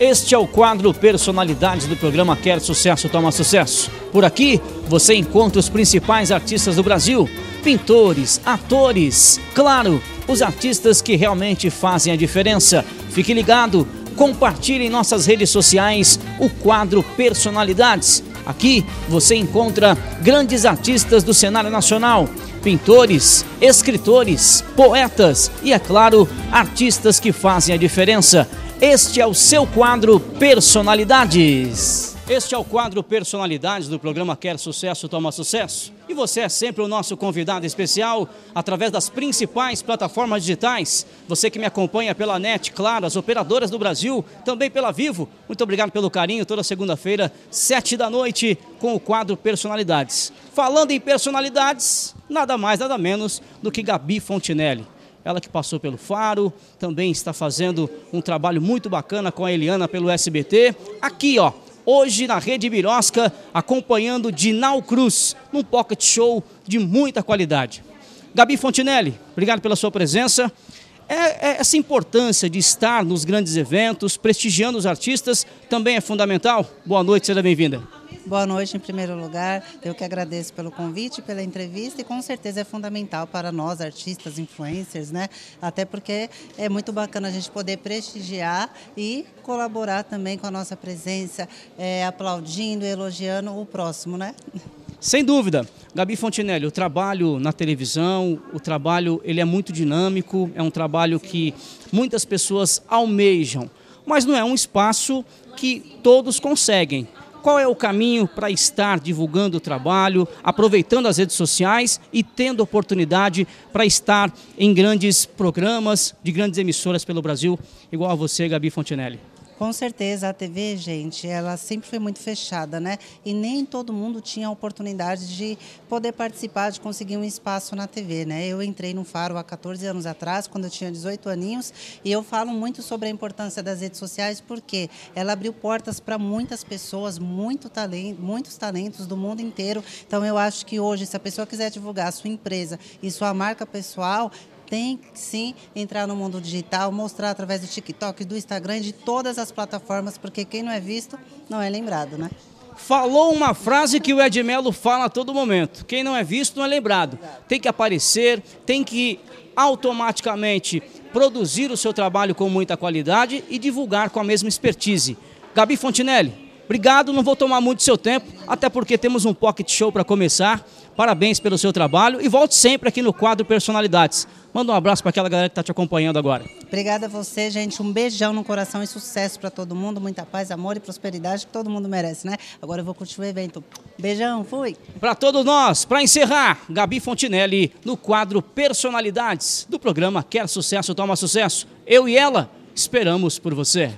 Este é o quadro Personalidades do programa Quer Sucesso Toma Sucesso. Por aqui você encontra os principais artistas do Brasil, pintores, atores, claro, os artistas que realmente fazem a diferença. Fique ligado, compartilhe em nossas redes sociais o quadro Personalidades. Aqui você encontra grandes artistas do cenário nacional, pintores, escritores, poetas e, é claro, artistas que fazem a diferença. Este é o seu quadro Personalidades. Este é o quadro Personalidades do programa Quer Sucesso Toma Sucesso. E você é sempre o nosso convidado especial através das principais plataformas digitais. Você que me acompanha pela NET, claro, as operadoras do Brasil, também pela Vivo. Muito obrigado pelo carinho. Toda segunda-feira, sete da noite, com o quadro Personalidades. Falando em personalidades, nada mais, nada menos do que Gabi Fontinelli ela que passou pelo Faro, também está fazendo um trabalho muito bacana com a Eliana pelo SBT. Aqui, ó, hoje na Rede Birosca, acompanhando Dinal Cruz, num pocket show de muita qualidade. Gabi Fontinelli, obrigado pela sua presença. É, é, essa importância de estar nos grandes eventos, prestigiando os artistas, também é fundamental. Boa noite, seja bem-vinda. Boa noite, em primeiro lugar. Eu que agradeço pelo convite, pela entrevista e com certeza é fundamental para nós, artistas, influencers, né? Até porque é muito bacana a gente poder prestigiar e colaborar também com a nossa presença, é, aplaudindo, elogiando o próximo, né? Sem dúvida. Gabi Fontinelli, o trabalho na televisão, o trabalho ele é muito dinâmico, é um trabalho que muitas pessoas almejam, mas não é um espaço que todos conseguem. Qual é o caminho para estar divulgando o trabalho, aproveitando as redes sociais e tendo oportunidade para estar em grandes programas de grandes emissoras pelo Brasil, igual a você, Gabi Fontinelli? Com certeza, a TV, gente, ela sempre foi muito fechada, né? E nem todo mundo tinha a oportunidade de poder participar, de conseguir um espaço na TV, né? Eu entrei no Faro há 14 anos atrás, quando eu tinha 18 aninhos, e eu falo muito sobre a importância das redes sociais porque ela abriu portas para muitas pessoas, muito talento, muitos talentos do mundo inteiro. Então, eu acho que hoje, se a pessoa quiser divulgar a sua empresa e sua marca pessoal, tem sim entrar no mundo digital, mostrar através do TikTok, do Instagram, de todas as plataformas, porque quem não é visto não é lembrado, né? Falou uma frase que o Ed Melo fala a todo momento: quem não é visto não é lembrado. Tem que aparecer, tem que automaticamente produzir o seu trabalho com muita qualidade e divulgar com a mesma expertise. Gabi Fontinelli, obrigado, não vou tomar muito seu tempo, até porque temos um pocket show para começar. Parabéns pelo seu trabalho e volte sempre aqui no quadro Personalidades. Manda um abraço para aquela galera que está te acompanhando agora. Obrigada a você, gente. Um beijão no coração e sucesso para todo mundo. Muita paz, amor e prosperidade que todo mundo merece, né? Agora eu vou curtir o evento. Beijão, fui. Para todos nós, para encerrar, Gabi Fontinelli no quadro Personalidades do programa Quer Sucesso, Toma Sucesso. Eu e ela esperamos por você.